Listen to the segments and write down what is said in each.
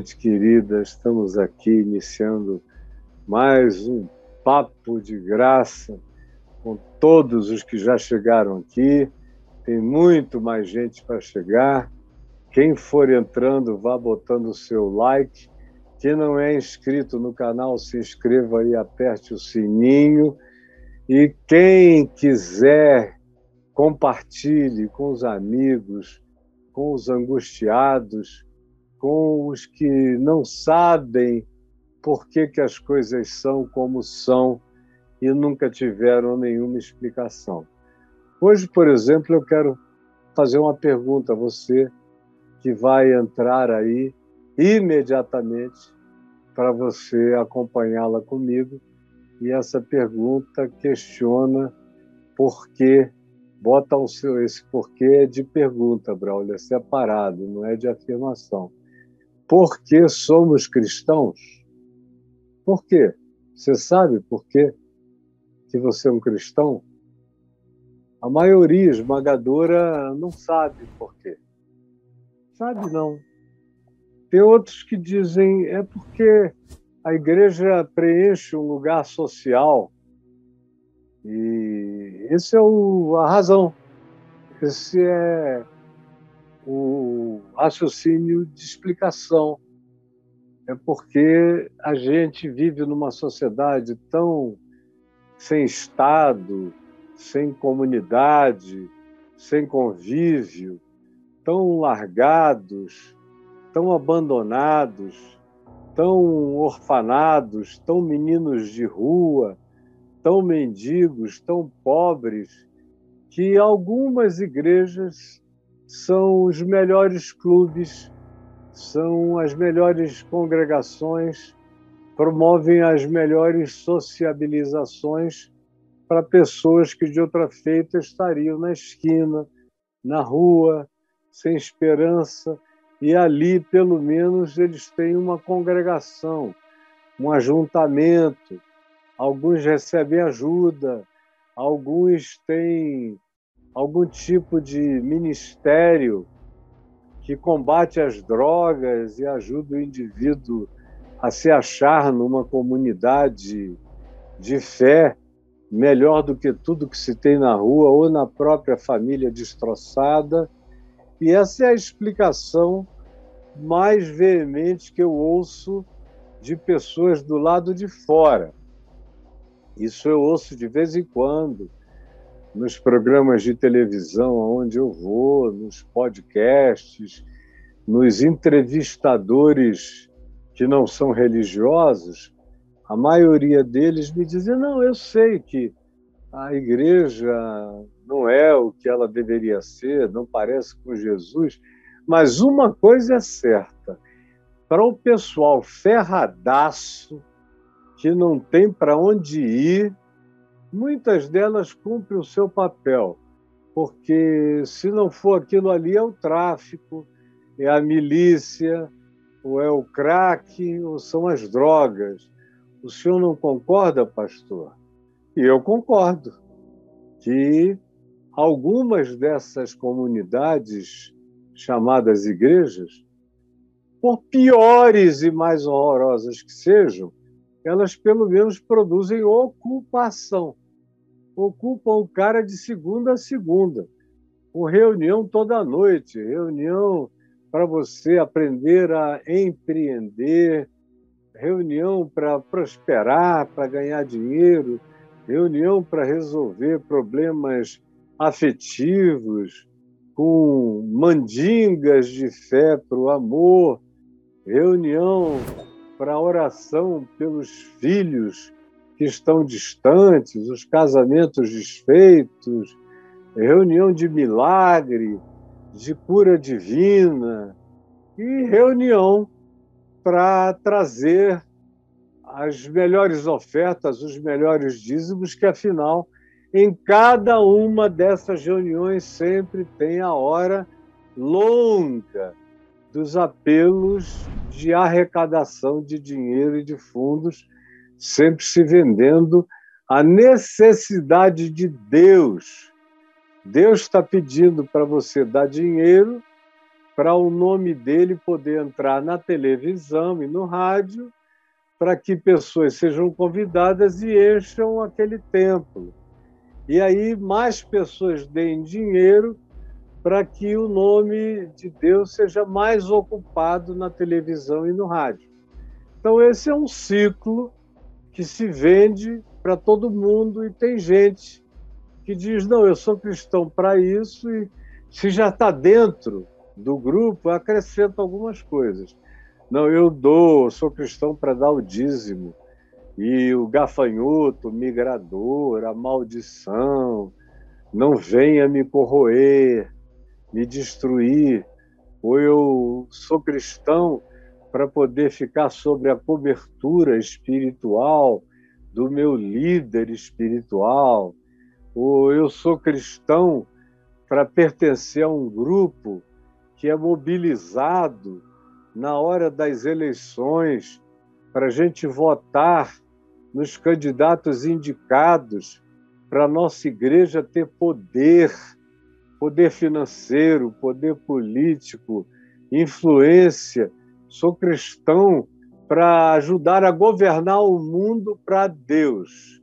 Gente querida, estamos aqui iniciando mais um papo de graça com todos os que já chegaram aqui. Tem muito mais gente para chegar. Quem for entrando, vá botando o seu like. Quem não é inscrito no canal, se inscreva e aperte o sininho. E quem quiser, compartilhe com os amigos, com os angustiados, com os que não sabem por que, que as coisas são como são e nunca tiveram nenhuma explicação. Hoje, por exemplo, eu quero fazer uma pergunta a você que vai entrar aí imediatamente para você acompanhá-la comigo. E essa pergunta questiona por que, bota o seu, esse porquê é de pergunta, Braulio, é separado, não é de afirmação. Por que somos cristãos? Por quê? Você sabe por quê que você é um cristão? A maioria esmagadora não sabe por quê. Sabe não. Tem outros que dizem é porque a igreja preenche um lugar social e esse é o, a razão. Esse é o raciocínio de explicação. É porque a gente vive numa sociedade tão sem Estado, sem comunidade, sem convívio, tão largados, tão abandonados, tão orfanados, tão meninos de rua, tão mendigos, tão pobres, que algumas igrejas são os melhores clubes, são as melhores congregações, promovem as melhores sociabilizações para pessoas que de outra feita estariam na esquina, na rua, sem esperança, e ali, pelo menos, eles têm uma congregação, um ajuntamento. Alguns recebem ajuda, alguns têm algum tipo de ministério que combate as drogas e ajuda o indivíduo a se achar numa comunidade de fé melhor do que tudo que se tem na rua ou na própria família destroçada. E essa é a explicação mais veemente que eu ouço de pessoas do lado de fora. Isso eu ouço de vez em quando nos programas de televisão onde eu vou, nos podcasts, nos entrevistadores que não são religiosos, a maioria deles me dizem: não, eu sei que a igreja não é o que ela deveria ser, não parece com Jesus, mas uma coisa é certa: para o pessoal ferradaço, que não tem para onde ir, muitas delas cumprem o seu papel, porque se não for aquilo ali, é o tráfico, é a milícia, ou é o crack, ou são as drogas. O senhor não concorda, pastor? E eu concordo que algumas dessas comunidades chamadas igrejas, por piores e mais horrorosas que sejam, elas pelo menos produzem ocupação. Ocupam o cara de segunda a segunda, com reunião toda noite, reunião para você aprender a empreender, reunião para prosperar, para ganhar dinheiro, reunião para resolver problemas afetivos, com mandingas de fé para o amor, reunião para oração pelos filhos que estão distantes, os casamentos desfeitos, reunião de milagre, de cura divina e reunião para trazer as melhores ofertas, os melhores dízimos, que afinal, em cada uma dessas reuniões sempre tem a hora longa dos apelos de arrecadação de dinheiro e de fundos sempre se vendendo a necessidade de Deus. Deus está pedindo para você dar dinheiro para o nome dele poder entrar na televisão e no rádio, para que pessoas sejam convidadas e encham aquele templo. E aí mais pessoas deem dinheiro para que o nome de Deus seja mais ocupado na televisão e no rádio. Então, esse é um ciclo que se vende para todo mundo e tem gente que diz: não, eu sou cristão para isso, e se já está dentro do grupo, acrescenta algumas coisas. Não, eu dou, sou cristão para dar o dízimo, e o gafanhoto, o migrador, a maldição, não venha me corroer, me destruir, ou eu sou cristão para poder ficar sobre a cobertura espiritual do meu líder espiritual, ou eu sou cristão para pertencer a um grupo que é mobilizado na hora das eleições para a gente votar nos candidatos indicados para a nossa igreja ter poder poder financeiro, poder político, influência. Sou cristão para ajudar a governar o mundo para Deus,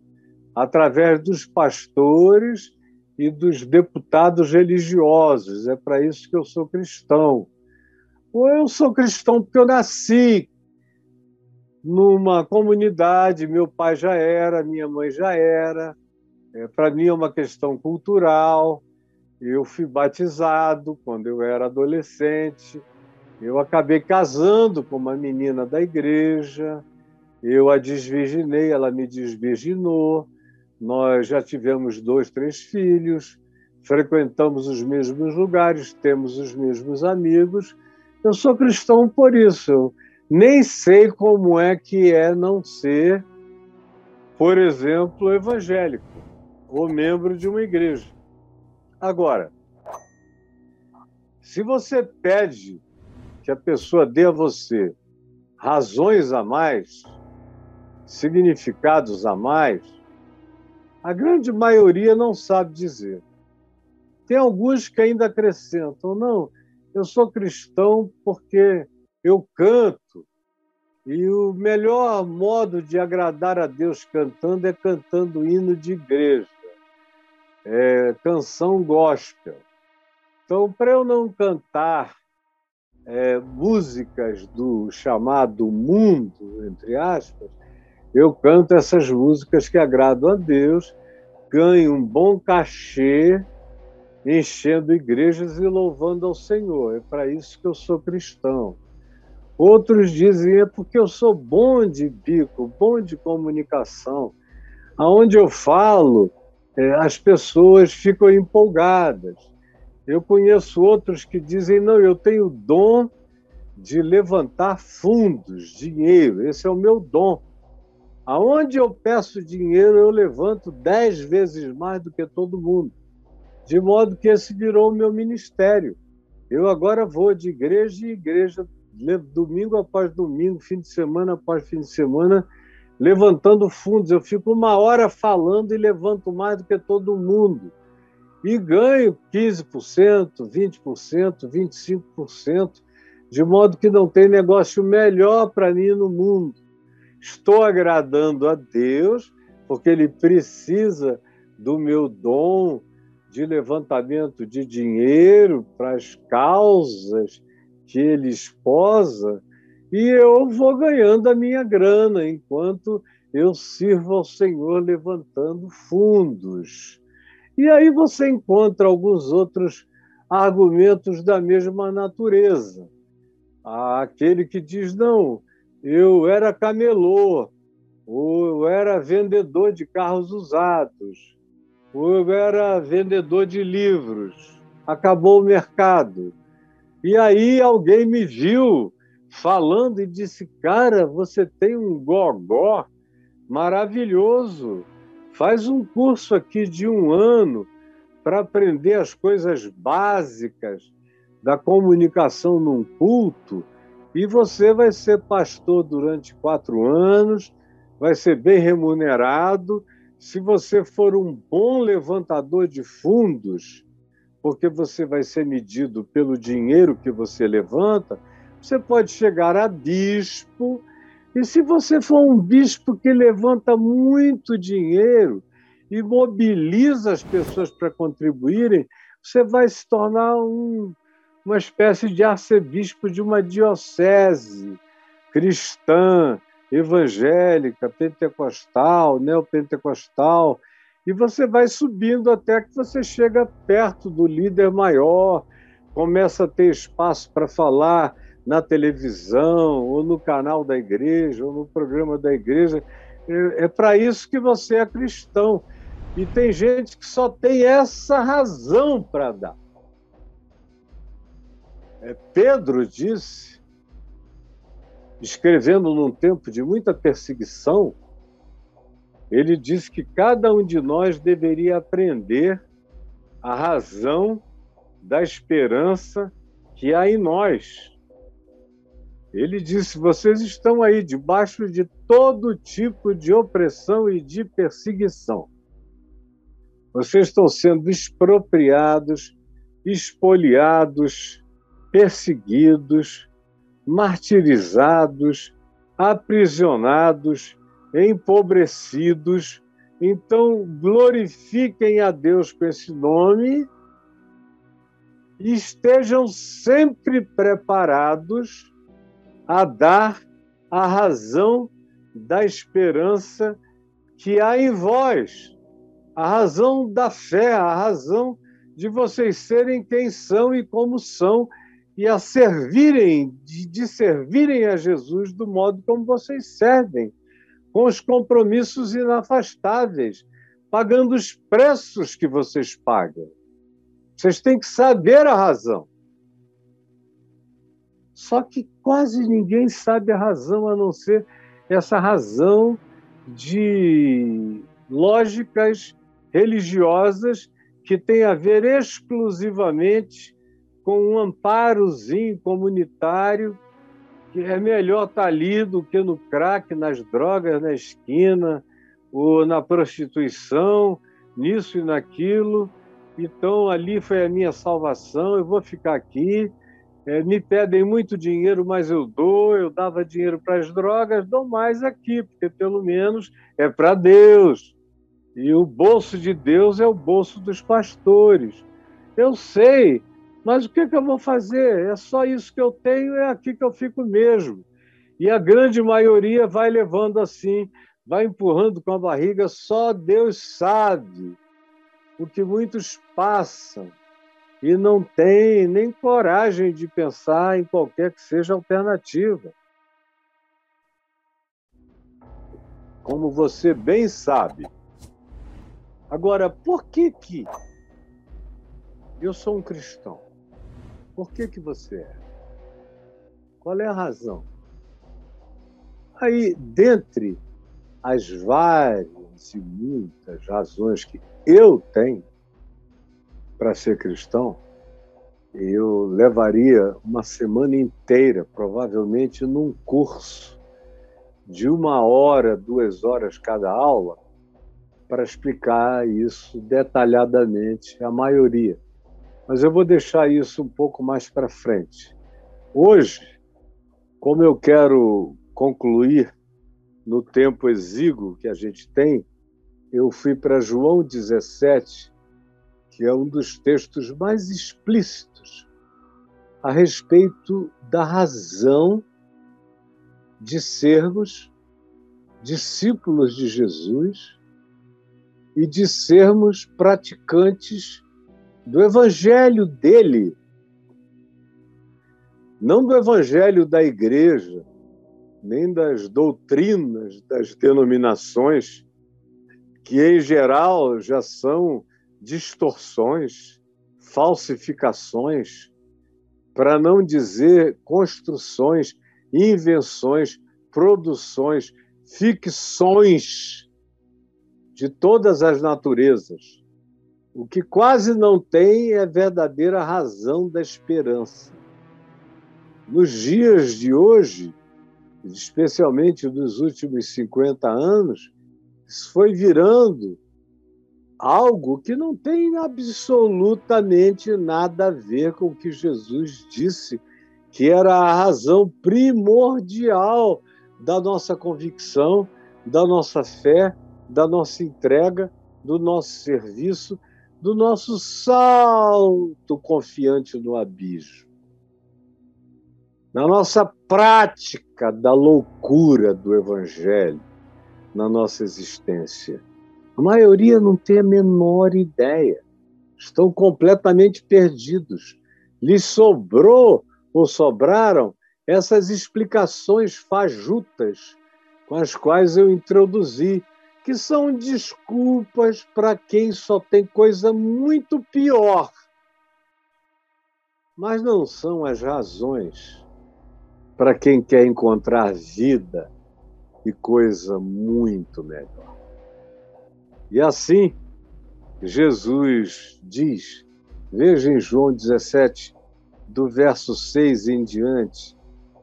através dos pastores e dos deputados religiosos. É para isso que eu sou cristão. Ou eu sou cristão porque eu nasci numa comunidade, meu pai já era, minha mãe já era. É, para mim é uma questão cultural. Eu fui batizado quando eu era adolescente. Eu acabei casando com uma menina da igreja. Eu a desvirginei, ela me desvirginou. Nós já tivemos dois, três filhos. Frequentamos os mesmos lugares, temos os mesmos amigos. Eu sou cristão por isso. Eu nem sei como é que é não ser, por exemplo, evangélico ou membro de uma igreja. Agora, se você pede que a pessoa dê a você razões a mais, significados a mais, a grande maioria não sabe dizer. Tem alguns que ainda acrescentam, não, eu sou cristão porque eu canto, e o melhor modo de agradar a Deus cantando é cantando hino de igreja é, canção gospel. Então, para eu não cantar é, músicas do chamado mundo, entre aspas, eu canto essas músicas que agradam a Deus, ganho um bom cachê, enchendo igrejas e louvando ao Senhor. É para isso que eu sou cristão. Outros dizem é porque eu sou bom de bico, bom de comunicação. Aonde eu falo, as pessoas ficam empolgadas. Eu conheço outros que dizem: não, eu tenho dom de levantar fundos, dinheiro, esse é o meu dom. Aonde eu peço dinheiro, eu levanto dez vezes mais do que todo mundo. De modo que esse virou o meu ministério. Eu agora vou de igreja em igreja, domingo após domingo, fim de semana após fim de semana, levantando fundos. Eu fico uma hora falando e levanto mais do que todo mundo. E ganho 15%, 20%, 25%, de modo que não tem negócio melhor para mim no mundo. Estou agradando a Deus, porque Ele precisa do meu dom de levantamento de dinheiro para as causas que Ele esposa e eu vou ganhando a minha grana enquanto eu sirvo ao Senhor levantando fundos. E aí você encontra alguns outros argumentos da mesma natureza. Aquele que diz: não, eu era camelô, ou eu era vendedor de carros usados, ou eu era vendedor de livros, acabou o mercado. E aí alguém me viu falando e disse: Cara, você tem um gogó maravilhoso. Faz um curso aqui de um ano para aprender as coisas básicas da comunicação num culto e você vai ser pastor durante quatro anos, vai ser bem remunerado. Se você for um bom levantador de fundos, porque você vai ser medido pelo dinheiro que você levanta, você pode chegar a bispo, e se você for um bispo que levanta muito dinheiro e mobiliza as pessoas para contribuírem, você vai se tornar um, uma espécie de arcebispo de uma diocese cristã, evangélica, pentecostal, neopentecostal, e você vai subindo até que você chega perto do líder maior, começa a ter espaço para falar na televisão, ou no canal da igreja, ou no programa da igreja. É, é para isso que você é cristão. E tem gente que só tem essa razão para dar. É, Pedro disse, escrevendo num tempo de muita perseguição, ele disse que cada um de nós deveria aprender a razão da esperança que há em nós. Ele disse: vocês estão aí debaixo de todo tipo de opressão e de perseguição. Vocês estão sendo expropriados, espoliados, perseguidos, martirizados, aprisionados, empobrecidos. Então, glorifiquem a Deus com esse nome e estejam sempre preparados a dar a razão da esperança que há em vós, a razão da fé, a razão de vocês serem quem são e como são e a servirem, de, de servirem a Jesus do modo como vocês servem com os compromissos inafastáveis, pagando os preços que vocês pagam. Vocês têm que saber a razão. Só que quase ninguém sabe a razão a não ser essa razão de lógicas religiosas que tem a ver exclusivamente com um amparozinho comunitário que é melhor estar tá ali do que no crack, nas drogas, na esquina, ou na prostituição, nisso e naquilo. Então, ali foi a minha salvação, eu vou ficar aqui. É, me pedem muito dinheiro, mas eu dou. Eu dava dinheiro para as drogas, dou mais aqui, porque pelo menos é para Deus. E o bolso de Deus é o bolso dos pastores. Eu sei mas o que, que eu vou fazer? É só isso que eu tenho, é aqui que eu fico mesmo. E a grande maioria vai levando assim, vai empurrando com a barriga, só Deus sabe o que muitos passam e não tem nem coragem de pensar em qualquer que seja alternativa. Como você bem sabe. Agora, por que que eu sou um cristão? Por que, que você é? Qual é a razão? Aí, dentre as várias e muitas razões que eu tenho para ser cristão, eu levaria uma semana inteira, provavelmente num curso de uma hora, duas horas cada aula, para explicar isso detalhadamente, a maioria mas eu vou deixar isso um pouco mais para frente. Hoje, como eu quero concluir no tempo exíguo que a gente tem, eu fui para João 17, que é um dos textos mais explícitos a respeito da razão de sermos discípulos de Jesus e de sermos praticantes do evangelho dele, não do evangelho da igreja, nem das doutrinas das denominações, que em geral já são distorções, falsificações, para não dizer construções, invenções, produções, ficções de todas as naturezas o que quase não tem é verdadeira razão da esperança. Nos dias de hoje, especialmente nos últimos 50 anos, isso foi virando algo que não tem absolutamente nada a ver com o que Jesus disse, que era a razão primordial da nossa convicção, da nossa fé, da nossa entrega, do nosso serviço, do nosso salto confiante no abismo. Na nossa prática da loucura do Evangelho, na nossa existência. A maioria não tem a menor ideia. Estão completamente perdidos. Lhes sobrou ou sobraram essas explicações fajutas com as quais eu introduzi, que são desculpas para quem só tem coisa muito pior. Mas não são as razões para quem quer encontrar vida e coisa muito melhor. E assim, Jesus diz, veja em João 17, do verso 6 em diante,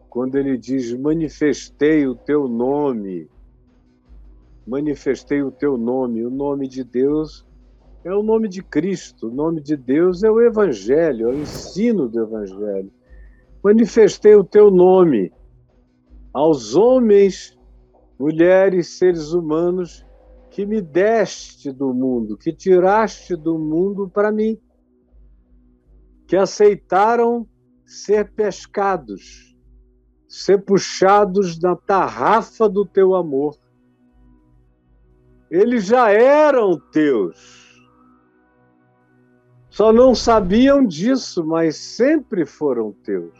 quando ele diz: Manifestei o teu nome, manifestei o teu nome, o nome de Deus é o nome de Cristo, o nome de Deus é o Evangelho, é o ensino do Evangelho. Manifestei o teu nome aos homens, mulheres, seres humanos que me deste do mundo, que tiraste do mundo para mim, que aceitaram ser pescados, ser puxados na tarrafa do teu amor. Eles já eram teus. Só não sabiam disso, mas sempre foram teus.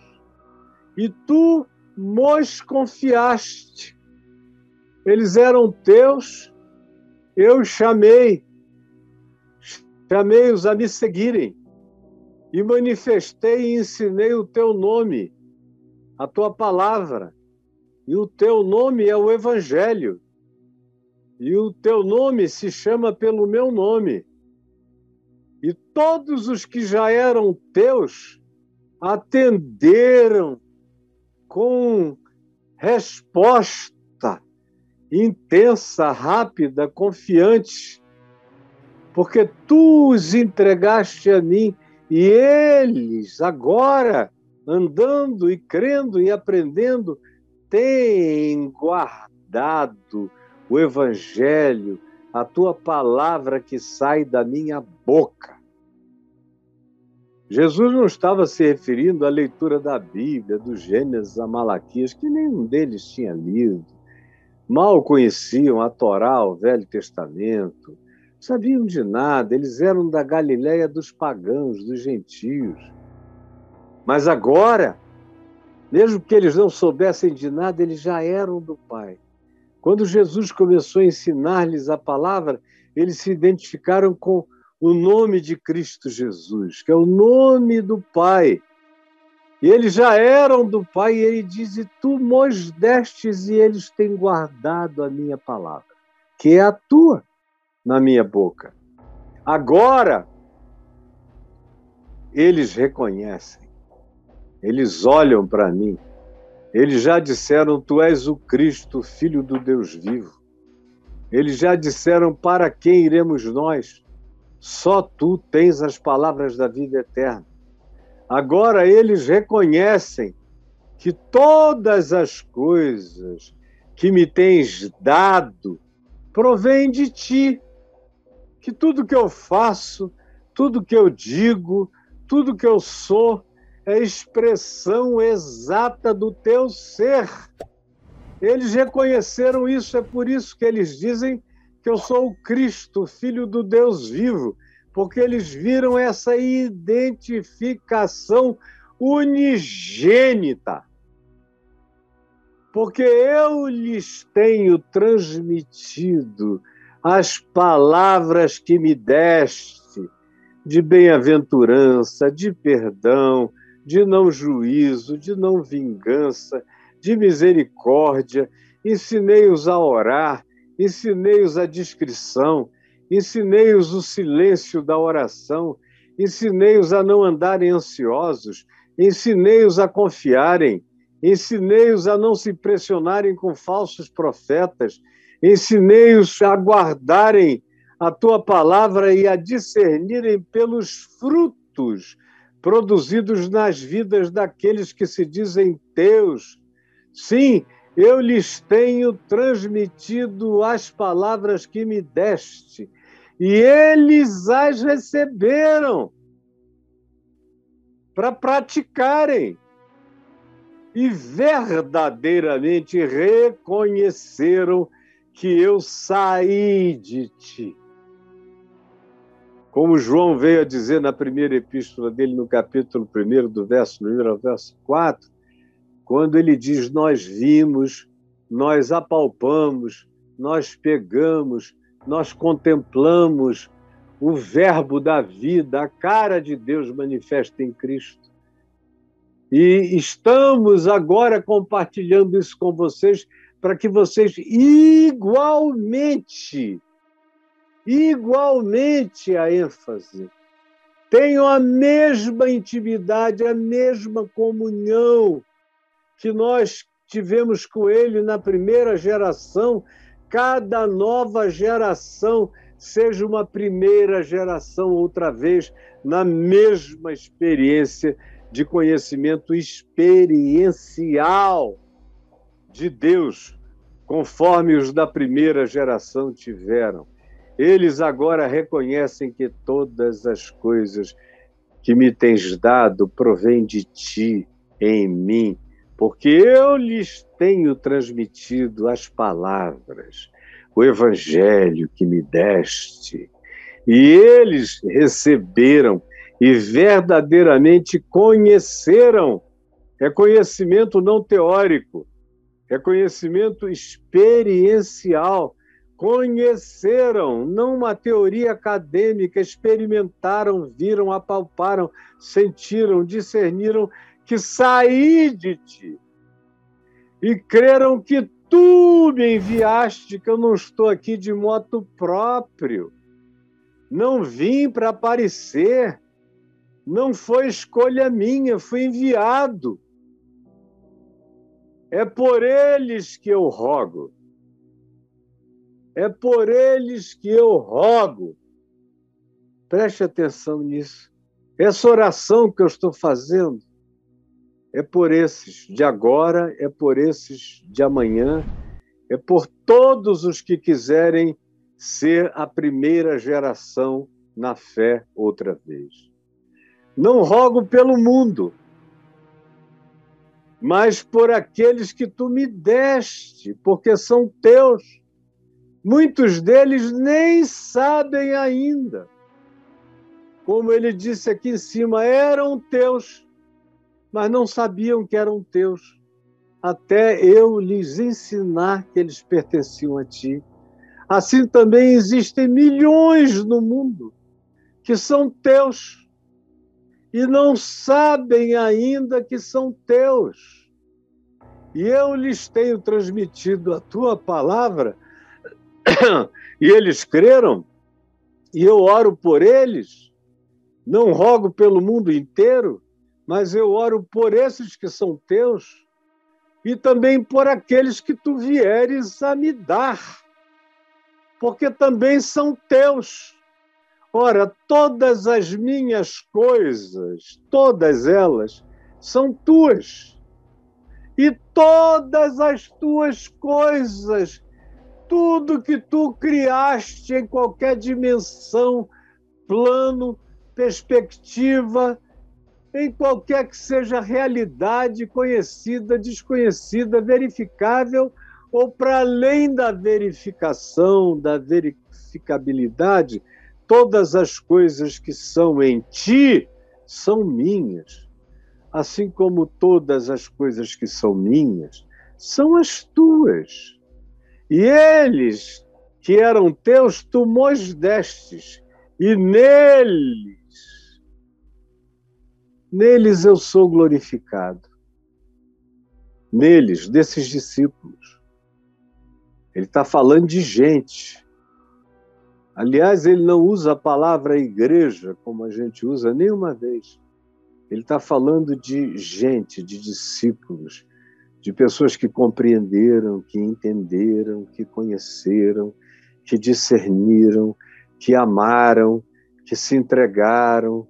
E tu nos confiaste. Eles eram teus eu chamei, chamei-os a me seguirem e manifestei e ensinei o teu nome, a tua palavra. E o teu nome é o Evangelho. E o teu nome se chama pelo meu nome. E todos os que já eram teus atenderam com resposta intensa, rápida, confiante, porque tu os entregaste a mim e eles, agora, andando e crendo e aprendendo, têm guardado o Evangelho, a tua palavra que sai da minha boca. Jesus não estava se referindo à leitura da Bíblia, do Gênesis a Malaquias, que nenhum deles tinha lido mal conheciam a Torá, o Velho Testamento, sabiam de nada, eles eram da Galiléia dos pagãos, dos gentios. Mas agora, mesmo que eles não soubessem de nada, eles já eram do Pai. Quando Jesus começou a ensinar-lhes a palavra, eles se identificaram com o nome de Cristo Jesus, que é o nome do Pai. E eles já eram do Pai, e ele diz: E tu nos destes, e eles têm guardado a minha palavra, que é a tua na minha boca. Agora, eles reconhecem, eles olham para mim, eles já disseram: Tu és o Cristo, filho do Deus vivo. Eles já disseram: Para quem iremos nós? Só tu tens as palavras da vida eterna. Agora eles reconhecem que todas as coisas que me tens dado provêm de ti. Que tudo que eu faço, tudo que eu digo, tudo que eu sou é expressão exata do teu ser. Eles reconheceram isso, é por isso que eles dizem que eu sou o Cristo, filho do Deus vivo, porque eles viram essa identificação unigênita. Porque eu lhes tenho transmitido as palavras que me deste de bem-aventurança, de perdão, de não juízo, de não vingança, de misericórdia. Ensinei-os a orar, ensinei-os a discrição, Ensinei-os o silêncio da oração, ensinei-os a não andarem ansiosos, ensinei-os a confiarem, ensinei-os a não se pressionarem com falsos profetas, ensinei-os a guardarem a tua palavra e a discernirem pelos frutos produzidos nas vidas daqueles que se dizem teus. Sim, eu lhes tenho transmitido as palavras que me deste, e eles as receberam para praticarem e verdadeiramente reconheceram que eu saí de ti. Como João veio a dizer na primeira epístola dele, no capítulo 1, do verso 1 ao verso 4, quando ele diz: Nós vimos, nós apalpamos, nós pegamos, nós contemplamos o Verbo da vida, a cara de Deus manifesta em Cristo. E estamos agora compartilhando isso com vocês para que vocês igualmente, igualmente a ênfase, tenham a mesma intimidade, a mesma comunhão que nós tivemos com ele na primeira geração, cada nova geração seja uma primeira geração outra vez na mesma experiência de conhecimento experiencial de Deus, conforme os da primeira geração tiveram. Eles agora reconhecem que todas as coisas que me tens dado provêm de ti em mim, porque eu lhes tenho transmitido as palavras, o evangelho que me deste, e eles receberam e verdadeiramente conheceram. É conhecimento não teórico, é conhecimento experiencial. Conheceram, não uma teoria acadêmica, experimentaram, viram, apalparam, sentiram, discerniram que saí de ti. E creram que tu me enviaste, que eu não estou aqui de moto próprio. Não vim para aparecer, não foi escolha minha, fui enviado. É por eles que eu rogo. É por eles que eu rogo. Preste atenção nisso. Essa oração que eu estou fazendo é por esses de agora, é por esses de amanhã, é por todos os que quiserem ser a primeira geração na fé outra vez. Não rogo pelo mundo, mas por aqueles que tu me deste, porque são teus. Muitos deles nem sabem ainda. Como ele disse aqui em cima, eram teus, mas não sabiam que eram teus, até eu lhes ensinar que eles pertenciam a ti. Assim também existem milhões no mundo que são teus e não sabem ainda que são teus. E eu lhes tenho transmitido a tua palavra, e eles creram, e eu oro por eles. Não rogo pelo mundo inteiro, mas eu oro por esses que são teus, e também por aqueles que tu vieres a me dar, porque também são teus Ora, todas as minhas coisas, todas elas, são tuas. E todas as tuas coisas, tudo que tu criaste em qualquer dimensão, plano, perspectiva, em qualquer que seja realidade conhecida, desconhecida, verificável ou para além da verificação, da verificabilidade, Todas as coisas que são em ti são minhas, assim como todas as coisas que são minhas são as tuas. E eles que eram teus, tu destes, e neles, neles eu sou glorificado. Neles, desses discípulos. Ele está falando de gente Aliás, ele não usa a palavra igreja como a gente usa nenhuma vez. Ele está falando de gente, de discípulos, de pessoas que compreenderam, que entenderam, que conheceram, que discerniram, que amaram, que se entregaram,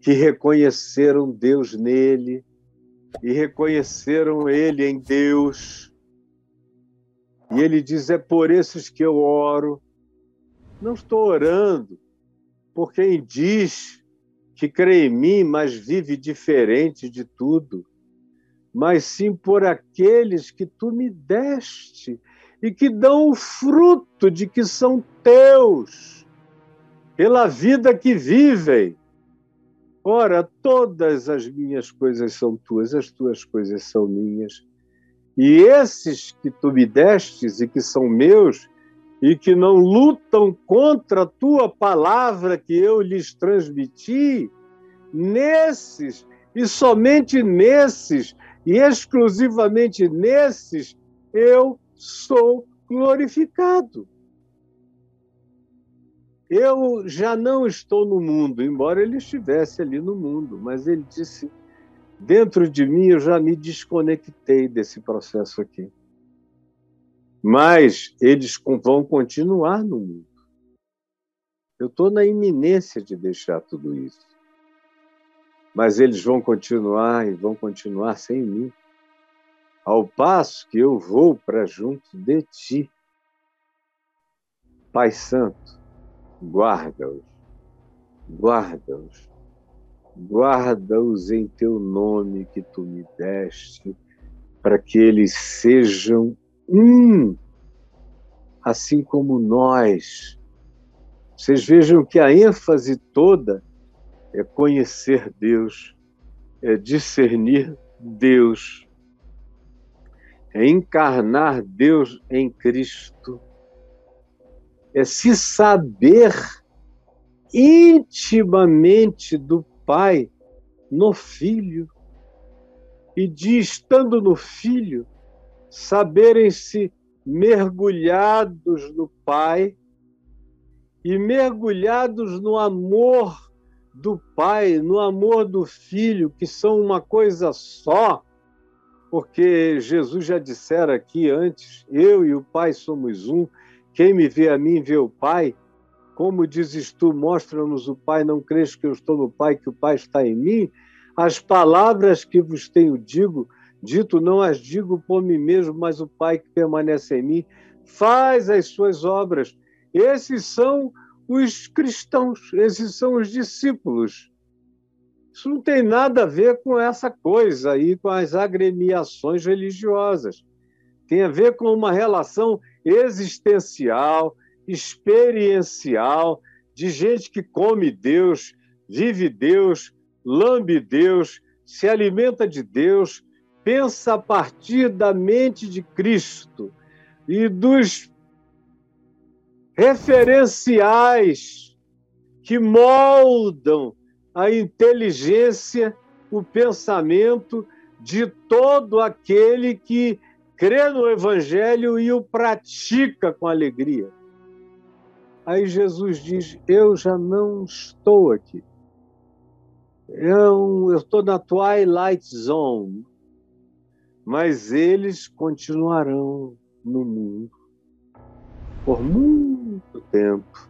que reconheceram Deus nele e reconheceram ele em Deus. E ele diz: É por esses que eu oro. Não estou orando por quem diz que crê em mim, mas vive diferente de tudo, mas sim por aqueles que tu me deste e que dão o fruto de que são teus, pela vida que vivem. Ora, todas as minhas coisas são tuas, as tuas coisas são minhas. E esses que tu me destes e que são meus, e que não lutam contra a tua palavra que eu lhes transmiti, nesses, e somente nesses, e exclusivamente nesses, eu sou glorificado. Eu já não estou no mundo, embora ele estivesse ali no mundo, mas ele disse: dentro de mim eu já me desconectei desse processo aqui. Mas eles vão continuar no mundo. Eu estou na iminência de deixar tudo isso. Mas eles vão continuar e vão continuar sem mim ao passo que eu vou para junto de ti. Pai Santo, guarda-os, guarda-os, guarda-os em teu nome que tu me deste, para que eles sejam um, assim como nós. Vocês vejam que a ênfase toda é conhecer Deus, é discernir Deus é encarnar Deus em Cristo, é se saber intimamente do Pai no Filho, e de estando no Filho, saberem-se mergulhados no Pai e mergulhados no amor do Pai, no amor do Filho, que são uma coisa só porque Jesus já dissera aqui antes: eu e o Pai somos um. Quem me vê a mim vê o Pai. Como dizes tu, mostra-nos o Pai, não crês que eu estou no Pai, que o Pai está em mim? As palavras que vos tenho digo, dito não as digo por mim mesmo, mas o Pai que permanece em mim faz as suas obras. Esses são os cristãos, esses são os discípulos. Isso não tem nada a ver com essa coisa aí, com as agremiações religiosas. Tem a ver com uma relação existencial, experiencial, de gente que come Deus, vive Deus, lambe Deus, se alimenta de Deus, pensa a partir da mente de Cristo e dos referenciais que moldam a inteligência, o pensamento de todo aquele que crê no Evangelho e o pratica com alegria. Aí Jesus diz: Eu já não estou aqui. Eu estou na Twilight Zone, mas eles continuarão no mundo por muito tempo.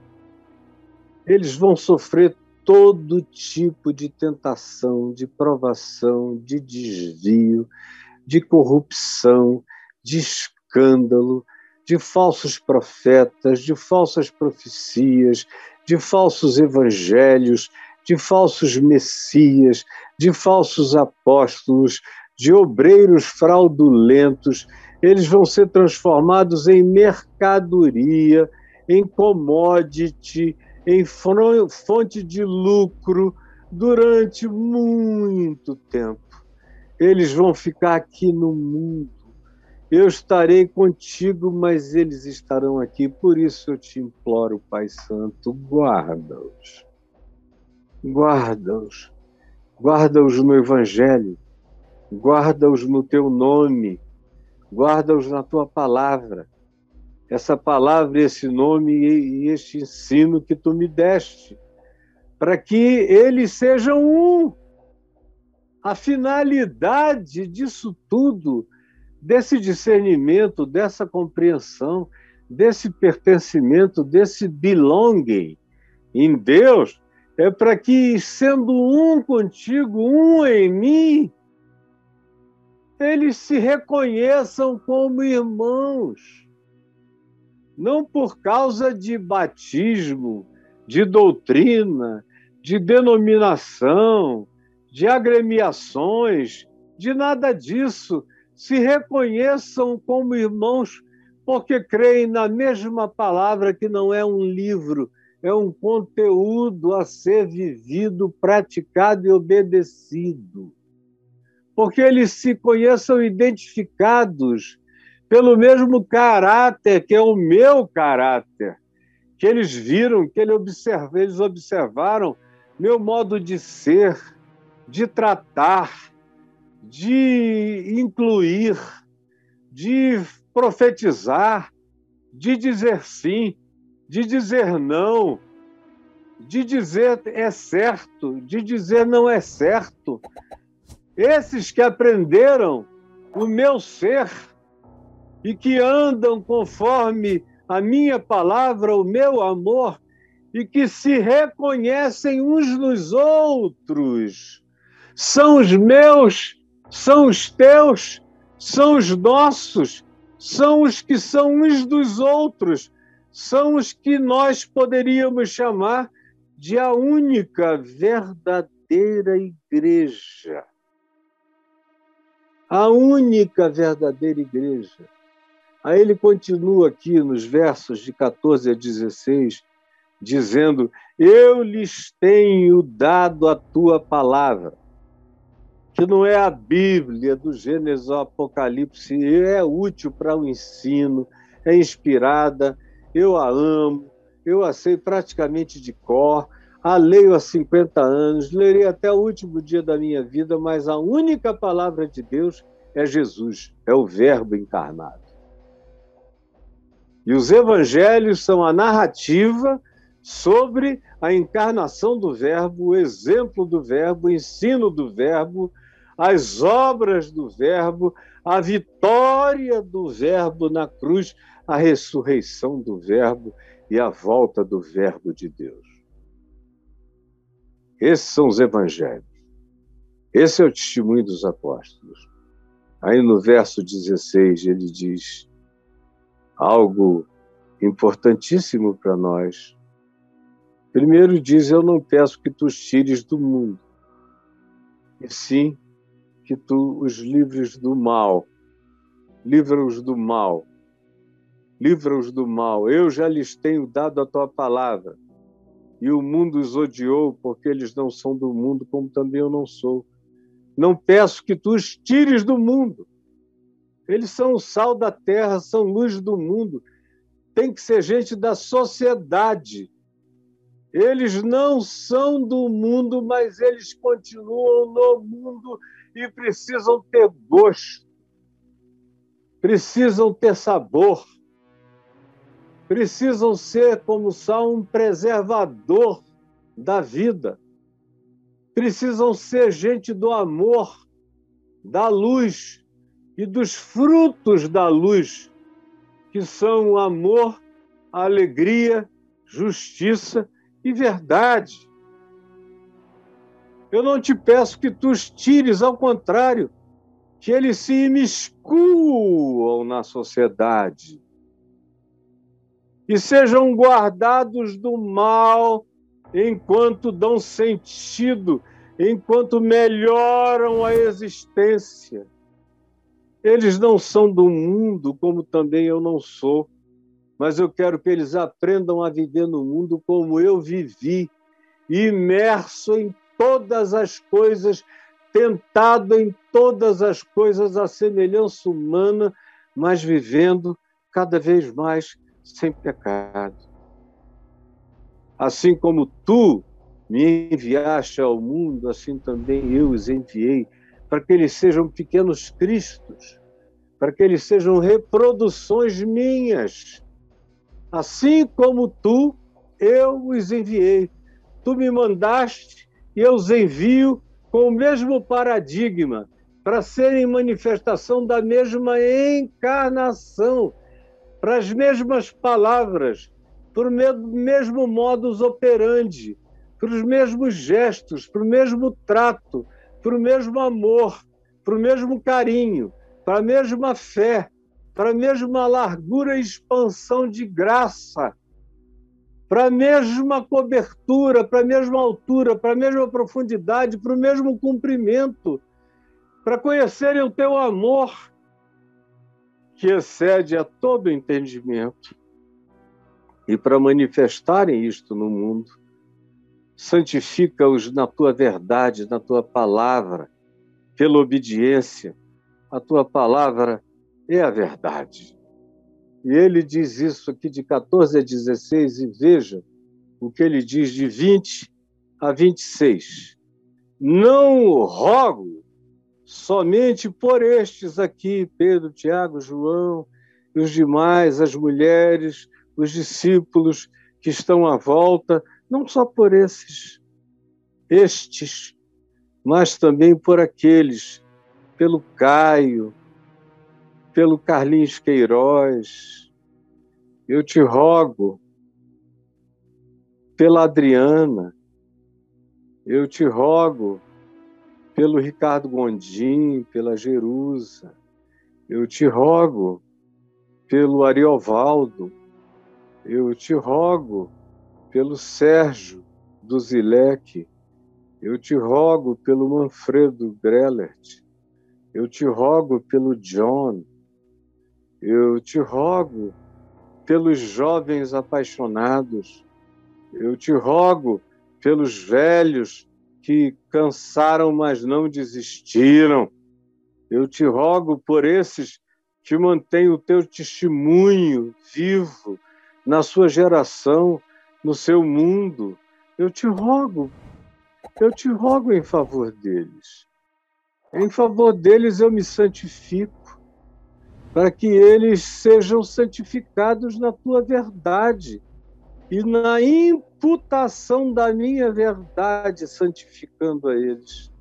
Eles vão sofrer todo tipo de tentação, de provação, de desvio, de corrupção, de escândalo, de falsos profetas, de falsas profecias, de falsos evangelhos, de falsos messias, de falsos apóstolos, de obreiros fraudulentos. Eles vão ser transformados em mercadoria, em commodity, em fonte de lucro durante muito tempo. Eles vão ficar aqui no mundo. Eu estarei contigo, mas eles estarão aqui. Por isso eu te imploro, Pai Santo, guarda-os. Guarda-os. Guarda-os no Evangelho. Guarda-os no teu nome. Guarda-os na tua palavra essa palavra, esse nome e este ensino que tu me deste, para que eles sejam um. A finalidade disso tudo, desse discernimento, dessa compreensão, desse pertencimento, desse belonging em Deus, é para que, sendo um contigo, um em mim, eles se reconheçam como irmãos. Não por causa de batismo, de doutrina, de denominação, de agremiações, de nada disso. Se reconheçam como irmãos porque creem na mesma palavra que não é um livro, é um conteúdo a ser vivido, praticado e obedecido. Porque eles se conheçam identificados pelo mesmo caráter que é o meu caráter, que eles viram, que eles observaram meu modo de ser, de tratar, de incluir, de profetizar, de dizer sim, de dizer não, de dizer é certo, de dizer não é certo. Esses que aprenderam o meu ser e que andam conforme a minha palavra, o meu amor, e que se reconhecem uns nos outros. São os meus, são os teus, são os nossos, são os que são uns dos outros, são os que nós poderíamos chamar de a única verdadeira igreja. A única verdadeira igreja. Aí ele continua aqui nos versos de 14 a 16, dizendo: Eu lhes tenho dado a tua palavra, que não é a Bíblia do Gênesis ao Apocalipse, é útil para o ensino, é inspirada, eu a amo, eu a sei praticamente de cor, a leio há 50 anos, lerei até o último dia da minha vida, mas a única palavra de Deus é Jesus, é o Verbo encarnado. E os evangelhos são a narrativa sobre a encarnação do Verbo, o exemplo do Verbo, o ensino do Verbo, as obras do Verbo, a vitória do Verbo na cruz, a ressurreição do Verbo e a volta do Verbo de Deus. Esses são os evangelhos. Esse é o testemunho dos apóstolos. Aí no verso 16 ele diz algo importantíssimo para nós. Primeiro diz: Eu não peço que tu tires do mundo, e sim que tu os livres do mal. Livra-os do mal livra-os do mal. Eu já lhes tenho dado a tua palavra. E o mundo os odiou, porque eles não são do mundo, como também eu não sou. Não peço que tu os tires do mundo. Eles são o sal da terra, são luz do mundo. Tem que ser gente da sociedade. Eles não são do mundo, mas eles continuam no mundo e precisam ter gosto, precisam ter sabor precisam ser, como são, um preservador da vida. Precisam ser gente do amor, da luz e dos frutos da luz, que são o amor, a alegria, justiça e verdade. Eu não te peço que tu os tires, ao contrário, que eles se imiscuam na sociedade e sejam guardados do mal enquanto dão sentido, enquanto melhoram a existência. Eles não são do mundo, como também eu não sou, mas eu quero que eles aprendam a viver no mundo como eu vivi, imerso em todas as coisas, tentado em todas as coisas à semelhança humana, mas vivendo cada vez mais sem pecado. Assim como tu me enviaste ao mundo, assim também eu os enviei, para que eles sejam pequenos cristos, para que eles sejam reproduções minhas. Assim como tu, eu os enviei. Tu me mandaste e eu os envio com o mesmo paradigma, para serem manifestação da mesma encarnação para as mesmas palavras, para o mesmo modus operandi, para os mesmos gestos, para o mesmo trato, para o mesmo amor, para o mesmo carinho, para a mesma fé, para a mesma largura e expansão de graça, para a mesma cobertura, para a mesma altura, para a mesma profundidade, para o mesmo cumprimento, para conhecerem o teu amor, que excede a todo entendimento, e para manifestarem isto no mundo, santifica-os na tua verdade, na tua palavra, pela obediência. A tua palavra é a verdade. E ele diz isso aqui de 14 a 16, e veja o que ele diz de 20 a 26. Não rogo somente por estes aqui, Pedro, Tiago, João, e os demais, as mulheres, os discípulos que estão à volta, não só por esses, estes, mas também por aqueles, pelo Caio, pelo Carlinhos Queiroz, eu te rogo, pela Adriana, eu te rogo pelo Ricardo Gondim, pela Jerusa, eu te rogo pelo Ariovaldo, eu te rogo pelo Sérgio do Zilek, eu te rogo pelo Manfredo Grellert, eu te rogo pelo John, eu te rogo pelos jovens apaixonados, eu te rogo pelos velhos que cansaram, mas não desistiram. Eu te rogo por esses que mantêm o teu testemunho vivo na sua geração, no seu mundo. Eu te rogo, eu te rogo em favor deles. Em favor deles eu me santifico para que eles sejam santificados na tua verdade e na imputação da minha verdade, santificando a eles.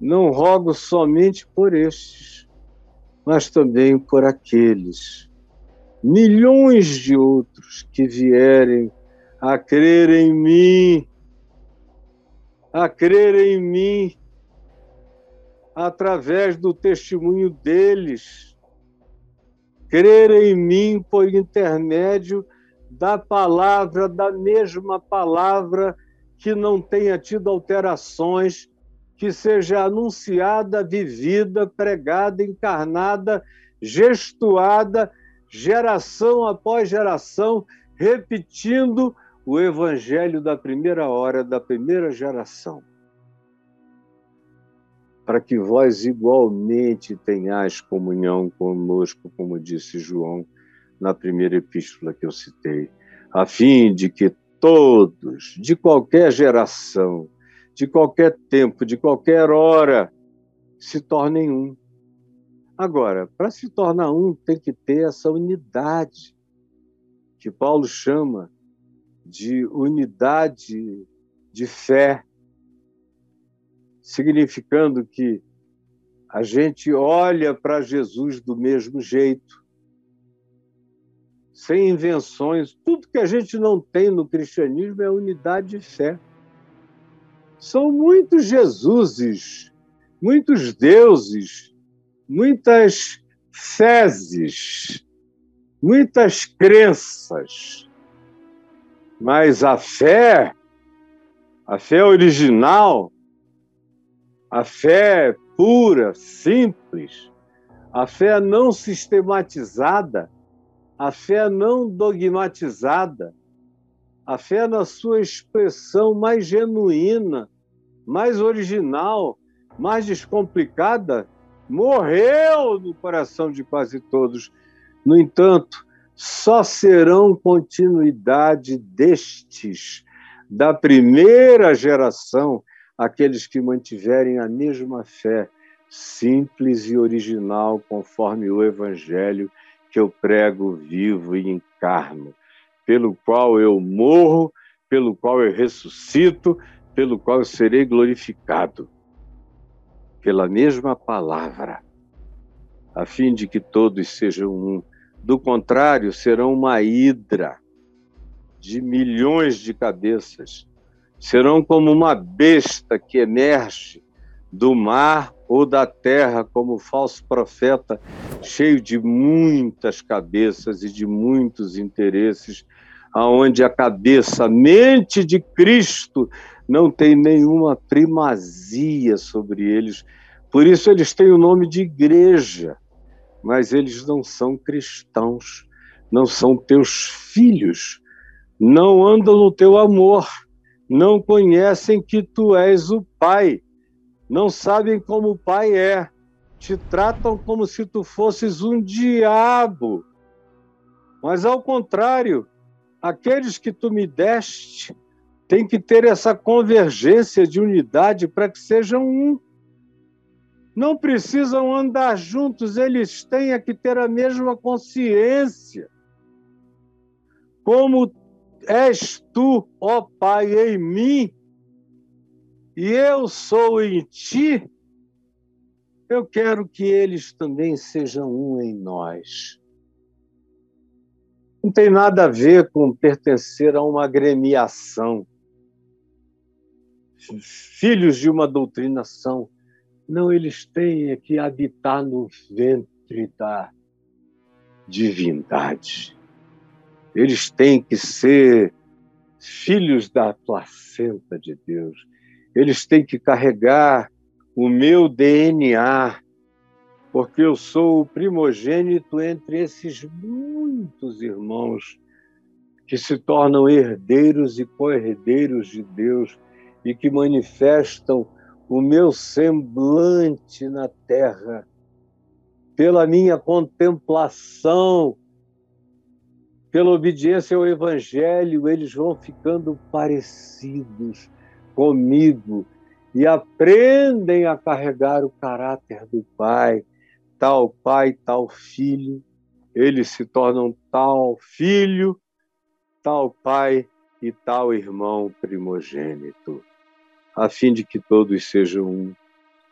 Não rogo somente por estes, mas também por aqueles, milhões de outros que vierem a crer em mim, a crer em mim através do testemunho deles crer em mim por intermédio da palavra, da mesma palavra que não tenha tido alterações, que seja anunciada, vivida, pregada, encarnada, gestuada, geração após geração, repetindo o evangelho da primeira hora, da primeira geração para que vós igualmente tenhais comunhão conosco, como disse João na primeira epístola que eu citei, a fim de que todos, de qualquer geração, de qualquer tempo, de qualquer hora, se tornem um. Agora, para se tornar um, tem que ter essa unidade, que Paulo chama de unidade de fé, significando que a gente olha para Jesus do mesmo jeito, sem invenções. Tudo que a gente não tem no cristianismo é unidade de fé. São muitos Jesuses, muitos deuses, muitas fezes, muitas crenças. Mas a fé, a fé original, a fé pura, simples, a fé não sistematizada, a fé não dogmatizada, a fé na sua expressão mais genuína, mais original, mais descomplicada, morreu no coração de quase todos. No entanto, só serão continuidade destes, da primeira geração, aqueles que mantiverem a mesma fé simples e original, conforme o Evangelho que eu prego, vivo e encarno, pelo qual eu morro, pelo qual eu ressuscito, pelo qual eu serei glorificado. Pela mesma palavra, a fim de que todos sejam um, Do contrário, serão uma hidra de milhões de cabeças. Serão como uma besta que emerge do mar ou da terra como falso profeta, cheio de muitas cabeças e de muitos interesses, aonde a cabeça, a mente de Cristo não tem nenhuma primazia sobre eles. Por isso eles têm o nome de igreja, mas eles não são cristãos, não são teus filhos, não andam no teu amor, não conhecem que tu és o Pai, não sabem como o Pai é, te tratam como se tu fosses um diabo. Mas ao contrário, aqueles que tu me deste têm que ter essa convergência de unidade para que sejam um. Não precisam andar juntos, eles têm é que ter a mesma consciência. Como és tu, ó Pai, em mim, e eu sou em ti, eu quero que eles também sejam um em nós não tem nada a ver com pertencer a uma agremiação. Filhos de uma doutrinação. Não, eles têm que habitar no ventre da divindade. Eles têm que ser filhos da placenta de Deus. Eles têm que carregar o meu DNA porque eu sou o primogênito entre esses muitos irmãos que se tornam herdeiros e co-herdeiros de Deus e que manifestam o meu semblante na terra. Pela minha contemplação, pela obediência ao Evangelho, eles vão ficando parecidos comigo e aprendem a carregar o caráter do Pai. Tal pai, tal filho, eles se tornam tal filho, tal pai e tal irmão primogênito, a fim de que todos sejam um,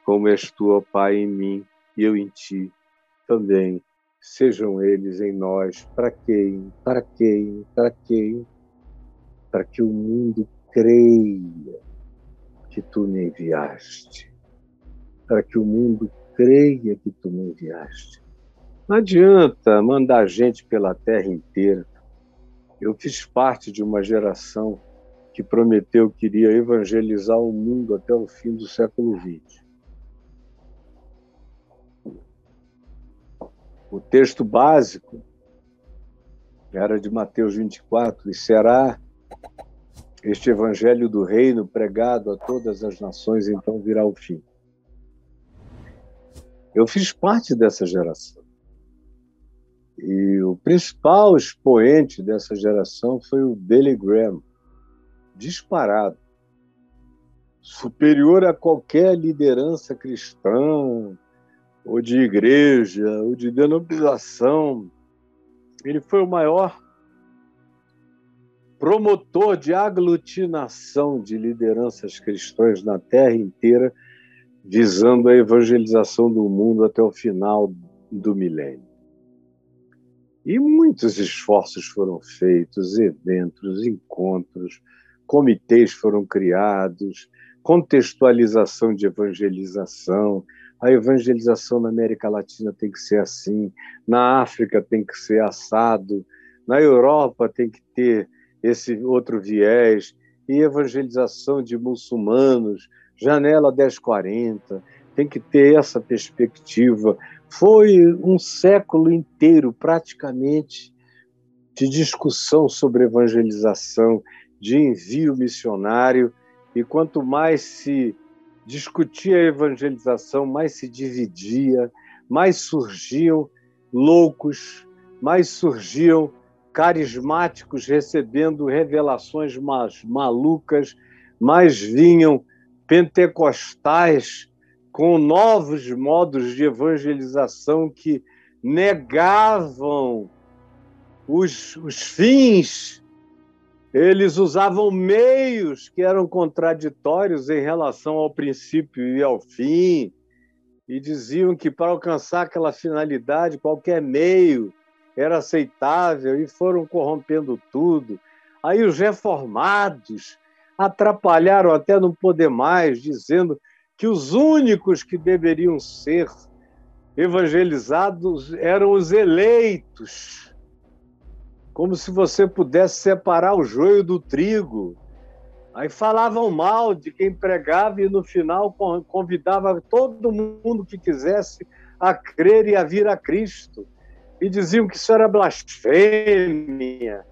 como és tu, ó Pai, em mim e eu em ti, também sejam eles em nós. Para quem? Para quem? Para quem? Para que o mundo creia que tu me enviaste. Para que o mundo creia que tu me enviaste. Não adianta mandar gente pela terra inteira. Eu fiz parte de uma geração que prometeu que iria evangelizar o mundo até o fim do século XX. O texto básico era de Mateus 24, e será este evangelho do reino pregado a todas as nações, então virá o fim. Eu fiz parte dessa geração. E o principal expoente dessa geração foi o Billy Graham, disparado, superior a qualquer liderança cristã, ou de igreja, ou de denominação. Ele foi o maior promotor de aglutinação de lideranças cristãs na terra inteira visando a evangelização do mundo até o final do milênio. E muitos esforços foram feitos, eventos, encontros, comitês foram criados, contextualização de evangelização. A evangelização na América Latina tem que ser assim, na África tem que ser assado, na Europa tem que ter esse outro viés, e evangelização de muçulmanos, janela 1040, tem que ter essa perspectiva. Foi um século inteiro, praticamente, de discussão sobre evangelização, de envio missionário, e quanto mais se discutia a evangelização, mais se dividia, mais surgiam loucos, mais surgiam carismáticos recebendo revelações malucas, mais vinham pentecostais com novos modos de evangelização que negavam os, os fins, eles usavam meios que eram contraditórios em relação ao princípio e ao fim, e diziam que para alcançar aquela finalidade, qualquer meio era aceitável e foram corrompendo tudo. Aí os reformados atrapalharam até não poder mais, dizendo que os únicos que deveriam ser evangelizados eram os eleitos. Como se você pudesse separar o joio do trigo. Aí falavam mal de quem pregava e no final convidava todo mundo que quisesse a crer e a vir a Cristo. E diziam que isso era blasfêmia.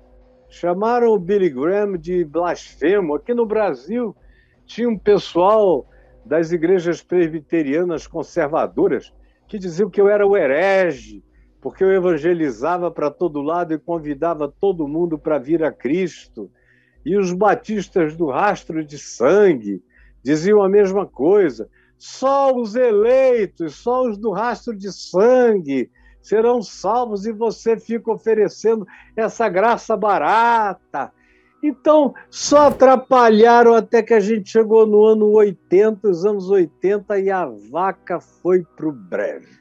Chamaram o Billy Graham de blasfemo. Aqui no Brasil tinha um pessoal das igrejas presbiterianas conservadoras que diziam que eu era o herege, porque eu evangelizava para todo lado e convidava todo mundo para vir a Cristo. E os batistas do rastro de sangue diziam a mesma coisa. Só os eleitos, só os do rastro de sangue serão salvos e você fica oferecendo essa graça barata. Então, só atrapalharam até que a gente chegou no ano 80, os anos 80, e a vaca foi para o breve.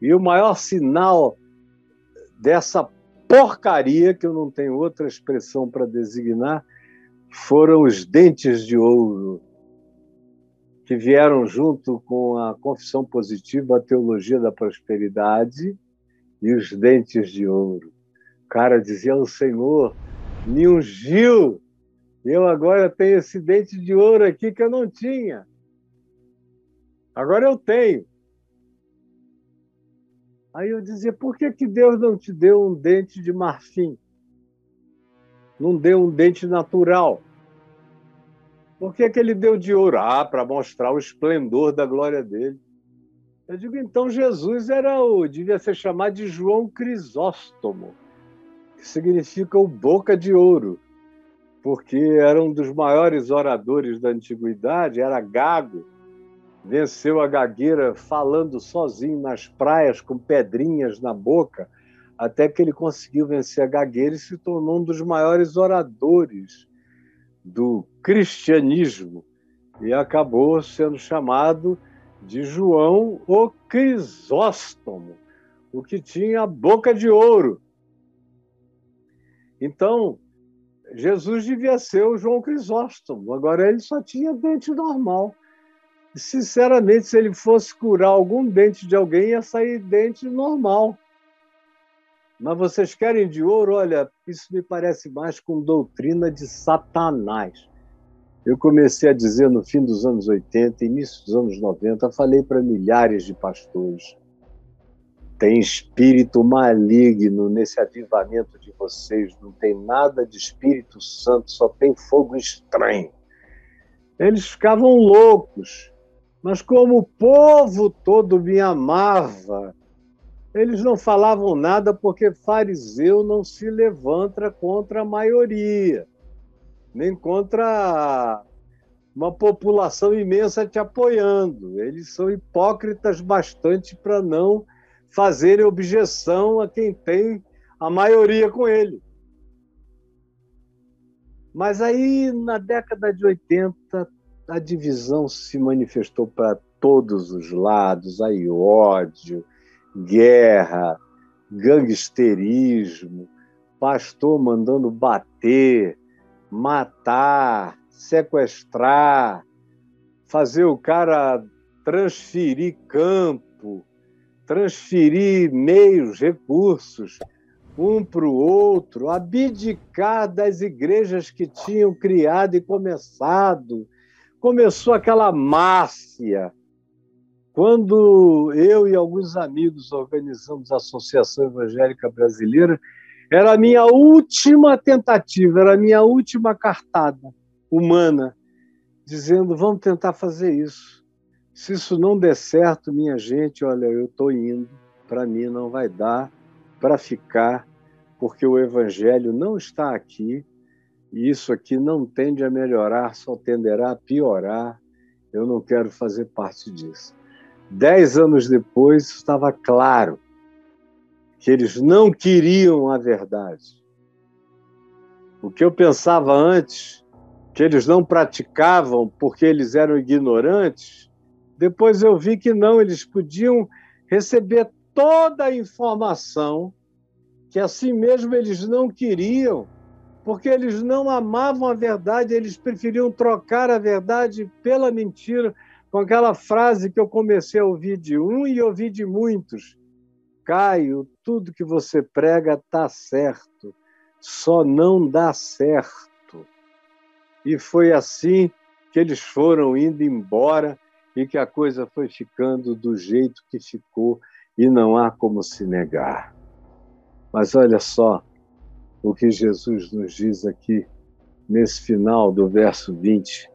E o maior sinal dessa porcaria, que eu não tenho outra expressão para designar, foram os dentes de ouro, que vieram junto com a confissão positiva, a teologia da prosperidade e os dentes de ouro. O cara dizia: O Senhor me ungiu, eu agora tenho esse dente de ouro aqui que eu não tinha. Agora eu tenho. Aí eu dizia: por que, que Deus não te deu um dente de marfim? Não deu um dente natural? Por que, que ele deu de ouro? Ah, para mostrar o esplendor da glória dele. Eu digo, então Jesus era o, devia ser chamado de João Crisóstomo, que significa o boca de ouro, porque era um dos maiores oradores da antiguidade, era gago, venceu a gagueira falando sozinho nas praias com pedrinhas na boca, até que ele conseguiu vencer a gagueira e se tornou um dos maiores oradores do cristianismo e acabou sendo chamado de João o Crisóstomo, o que tinha a boca de ouro. Então, Jesus devia ser o João Crisóstomo, agora ele só tinha dente normal sinceramente, se ele fosse curar algum dente de alguém, ia sair dente normal. Mas vocês querem de ouro? Olha, isso me parece mais com doutrina de Satanás. Eu comecei a dizer no fim dos anos 80, início dos anos 90, falei para milhares de pastores: tem espírito maligno nesse avivamento de vocês, não tem nada de Espírito Santo, só tem fogo estranho. Eles ficavam loucos. Mas como o povo todo me amava, eles não falavam nada porque fariseu não se levanta contra a maioria, nem contra uma população imensa te apoiando. Eles são hipócritas bastante para não fazerem objeção a quem tem a maioria com ele. Mas aí, na década de 80, a divisão se manifestou para todos os lados, aí ódio, guerra, gangsterismo, pastor mandando bater, matar, sequestrar, fazer o cara transferir campo, transferir meios, recursos um para o outro, abdicar das igrejas que tinham criado e começado começou aquela máfia. Quando eu e alguns amigos organizamos a Associação Evangélica Brasileira, era a minha última tentativa, era a minha última cartada humana, dizendo: vamos tentar fazer isso. Se isso não der certo, minha gente, olha, eu estou indo, para mim não vai dar para ficar, porque o Evangelho não está aqui, e isso aqui não tende a melhorar, só tenderá a piorar. Eu não quero fazer parte disso. Dez anos depois, estava claro que eles não queriam a verdade. O que eu pensava antes, que eles não praticavam porque eles eram ignorantes, depois eu vi que não, eles podiam receber toda a informação que assim mesmo eles não queriam, porque eles não amavam a verdade, eles preferiam trocar a verdade pela mentira, com aquela frase que eu comecei a ouvir de um e ouvi de muitos. Caio, tudo que você prega está certo, só não dá certo. E foi assim que eles foram indo embora e que a coisa foi ficando do jeito que ficou e não há como se negar. Mas olha só o que Jesus nos diz aqui nesse final do verso 20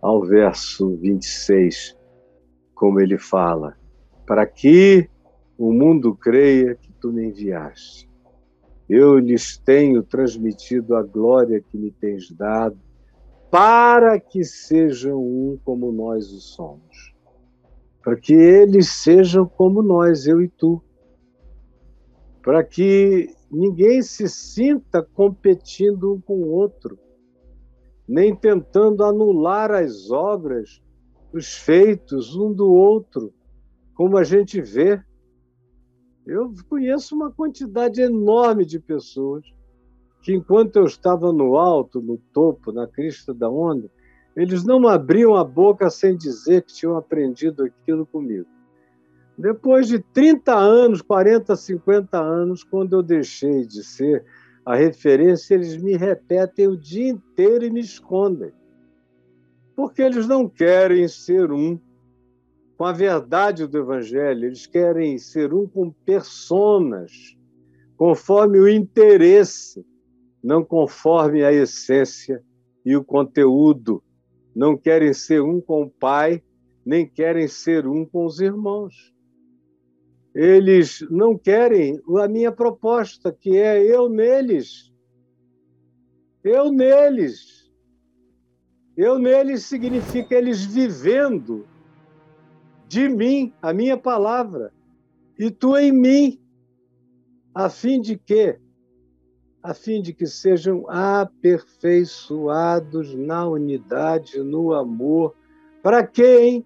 ao verso 26, como ele fala: Para que o mundo creia que tu me enviaste. Eu lhes tenho transmitido a glória que me tens dado, para que sejam um como nós o somos. Para que eles sejam como nós, eu e tu. Para que ninguém se sinta competindo um com o outro, nem tentando anular as obras, os feitos um do outro, como a gente vê. Eu conheço uma quantidade enorme de pessoas que, enquanto eu estava no alto, no topo, na crista da onda, eles não abriam a boca sem dizer que tinham aprendido aquilo comigo. Depois de 30 anos, 40, 50 anos, quando eu deixei de ser a referência, eles me repetem o dia inteiro e me escondem. Porque eles não querem ser um com a verdade do Evangelho, eles querem ser um com personas, conforme o interesse, não conforme a essência e o conteúdo. Não querem ser um com o Pai, nem querem ser um com os irmãos eles não querem a minha proposta, que é eu neles. Eu neles. Eu neles significa eles vivendo de mim, a minha palavra, e tu em mim, a fim de quê? A fim de que sejam aperfeiçoados na unidade, no amor. Para hein?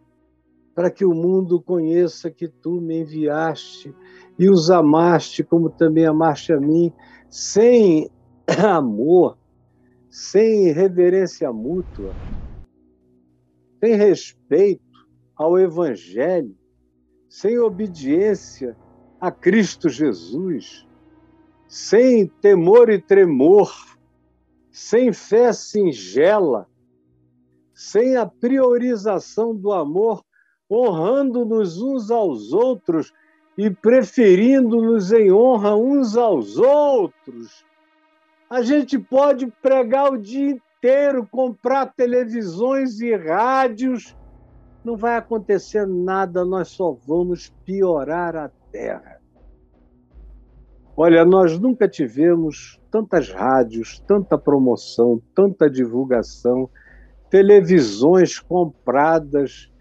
Para que o mundo conheça que tu me enviaste e os amaste como também amaste a mim, sem amor, sem reverência mútua, sem respeito ao Evangelho, sem obediência a Cristo Jesus, sem temor e tremor, sem fé singela, sem a priorização do amor honrando-nos uns aos outros e preferindo-nos em honra uns aos outros. A gente pode pregar o dia inteiro, comprar televisões e rádios, não vai acontecer nada, nós só vamos piorar a terra. Olha, nós nunca tivemos tantas rádios, tanta promoção, tanta divulgação, televisões compradas,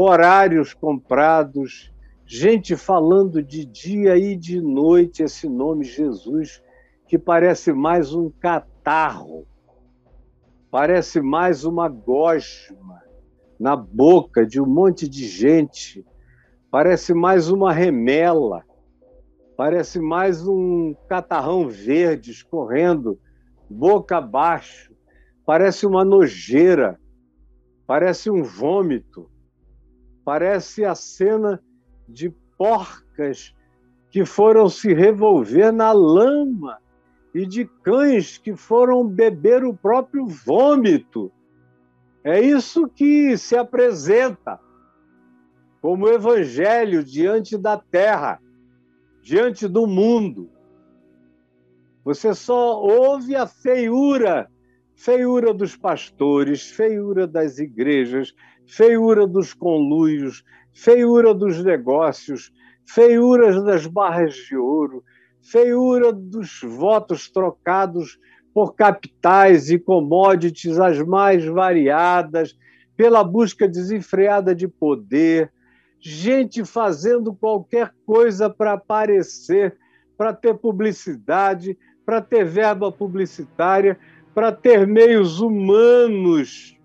horários comprados, gente falando de dia e de noite esse nome Jesus, que parece mais um catarro, parece mais uma gosma na boca de um monte de gente, parece mais uma remela, parece mais um catarrão verde escorrendo boca abaixo, parece uma nojeira, parece um vômito Parece a cena de porcas que foram se revolver na lama e de cães que foram beber o próprio vômito. É isso que se apresenta como evangelho diante da terra, diante do mundo. Você só ouve a feiura, feiura dos pastores, feiura das igrejas, feiura dos conluios, feiura dos negócios, feiura das barras de ouro, feiura dos votos trocados por capitais e commodities as mais variadas, pela busca desenfreada de poder, gente fazendo qualquer coisa para aparecer, para ter publicidade, para ter verba publicitária, para ter meios humanos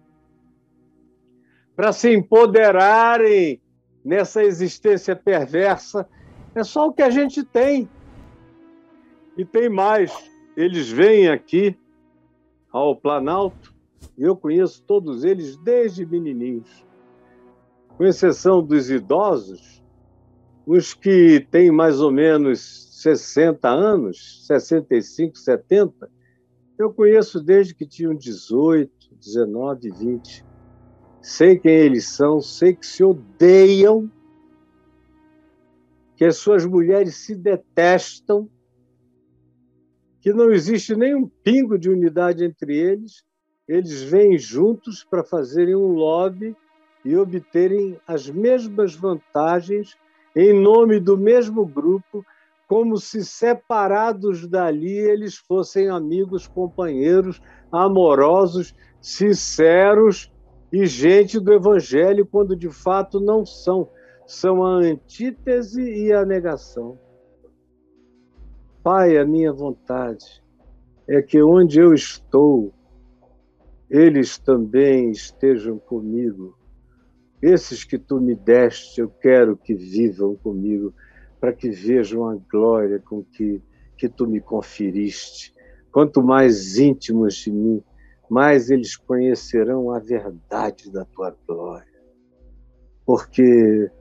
para se empoderarem nessa existência perversa É só o que a gente tem. E tem mais. Eles vêm aqui ao Planalto, e eu conheço todos eles desde menininhos. Com exceção dos idosos, os que têm mais ou menos 60 anos, 65, 70, eu conheço desde que tinham 18, 19, 20. Sei quem eles são, sei que se odeiam, que as suas mulheres se detestam, que não existe nenhum pingo de unidade entre eles. Eles vêm juntos para fazerem um lobby e obterem as mesmas vantagens em nome do mesmo grupo como se separados dali eles fossem amigos, companheiros, amorosos, sinceros e gente do Evangelho, quando de fato não são. São a antítese e a negação. Pai, a minha vontade é que onde eu estou, eles também estejam comigo. Esses que tu me deste, eu quero que vivam comigo para que vejam a glória com que, que tu me conferiste. Quanto mais íntimos de mim, mais eles conhecerão a verdade da tua glória. Porque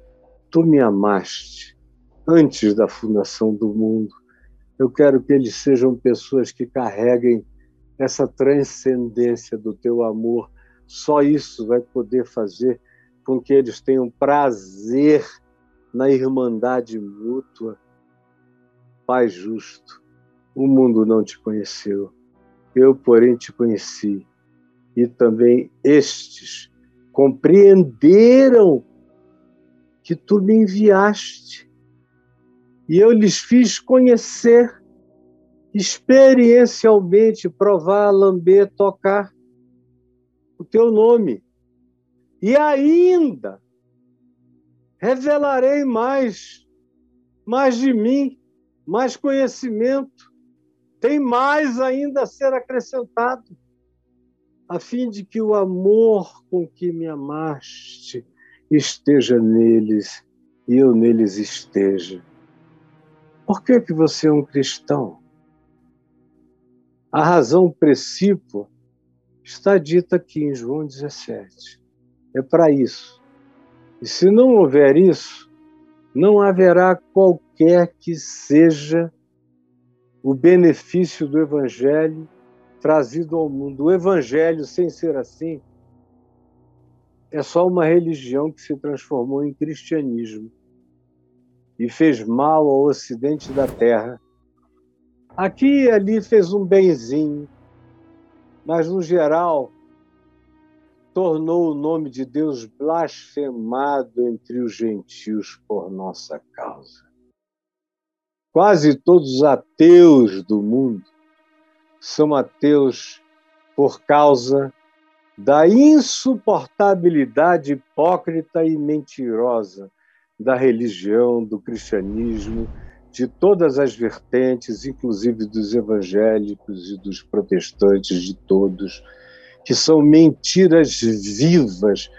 tu me amaste antes da fundação do mundo. Eu quero que eles sejam pessoas que carreguem essa transcendência do teu amor. Só isso vai poder fazer com que eles tenham prazer na irmandade mútua. Pai justo, o mundo não te conheceu, eu, porém, te conheci, e também estes compreenderam que tu me enviaste, e eu lhes fiz conhecer experiencialmente, provar, lamber, tocar o teu nome. E ainda revelarei mais, mais de mim, mais conhecimento. Tem mais ainda a ser acrescentado, a fim de que o amor com que me amaste esteja neles e eu neles esteja. Por que, que você é um cristão? A razão principal está dita aqui em João 17. É para isso e se não houver isso, não haverá qualquer que seja o benefício do Evangelho trazido ao mundo. O Evangelho, sem ser assim, é só uma religião que se transformou em cristianismo e fez mal ao ocidente da terra. Aqui e ali fez um benzinho, mas no geral tornou o nome de Deus blasfemado entre os gentios por nossa causa. Quase todos os ateus do mundo são ateus por causa da insuportabilidade hipócrita e mentirosa da religião, do cristianismo, de todas as vertentes, inclusive dos evangélicos e dos protestantes, de todos que são mentiras vivas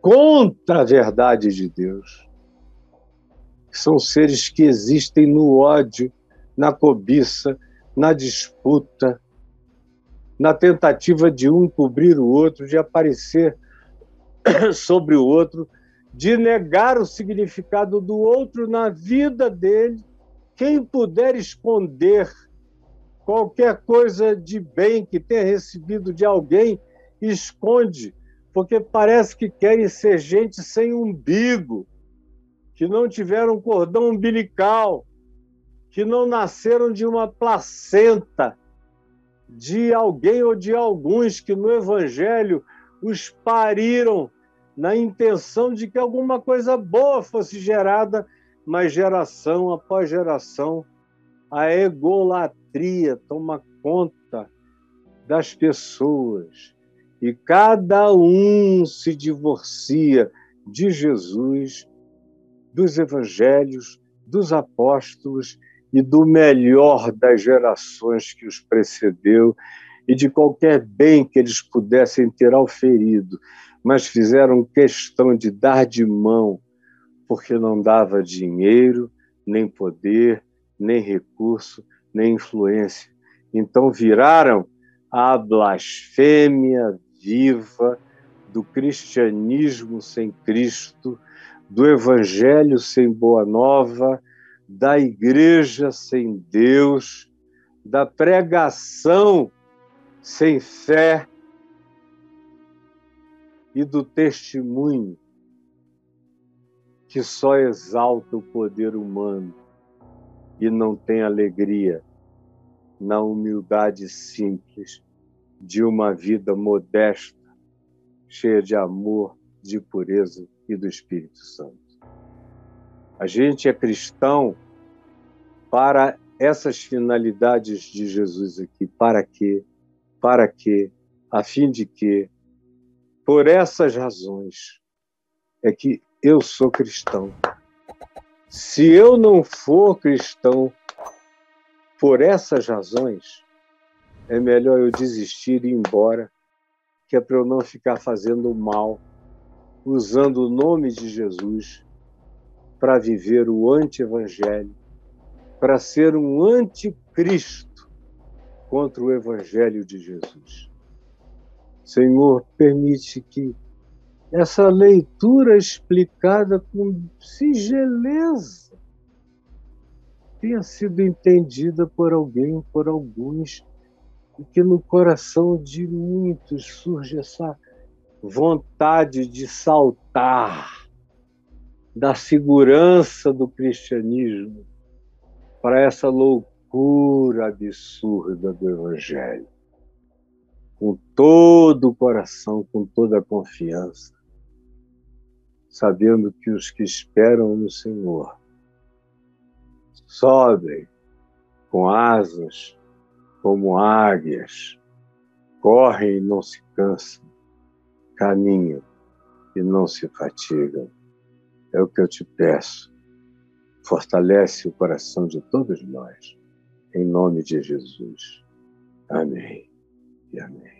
contra a verdade de Deus. São seres que existem no ódio, na cobiça, na disputa, na tentativa de um cobrir o outro, de aparecer sobre o outro, de negar o significado do outro na vida dele. Quem puder esconder qualquer coisa de bem que tenha recebido de alguém esconde, porque parece que querem ser gente sem umbigo, que não tiveram cordão umbilical, que não nasceram de uma placenta de alguém ou de alguns que no Evangelho os pariram na intenção de que alguma coisa boa fosse gerada, mas geração após geração a egolatria toma conta das pessoas e cada um se divorcia de Jesus, dos evangelhos, dos apóstolos e do melhor das gerações que os precedeu e de qualquer bem que eles pudessem ter auferido, mas fizeram questão de dar de mão, porque não dava dinheiro, nem poder, nem recurso, nem influência. Então viraram a blasfêmia viva do cristianismo sem Cristo, do evangelho sem boa nova, da igreja sem Deus, da pregação sem fé e do testemunho que só exalta o poder humano e não tem alegria na humildade simples de uma vida modesta, cheia de amor, de pureza e do Espírito Santo. A gente é cristão para essas finalidades de Jesus aqui. Para quê? Para quê? A fim de que, por essas razões, é que eu sou cristão. Se eu não for cristão por essas razões, é melhor eu desistir e ir embora, que é para eu não ficar fazendo mal, usando o nome de Jesus para viver o anti-evangelho, para ser um anticristo contra o evangelho de Jesus. Senhor, permite que essa leitura explicada com singeleza tenha sido entendida por alguém, por alguns, e que no coração de muitos surge essa vontade de saltar da segurança do cristianismo para essa loucura absurda do Evangelho. Com todo o coração, com toda a confiança, sabendo que os que esperam no Senhor sobem com asas como águias, correm e não se cansam, caminham e não se fatigam. É o que eu te peço. Fortalece o coração de todos nós, em nome de Jesus. Amém e amém.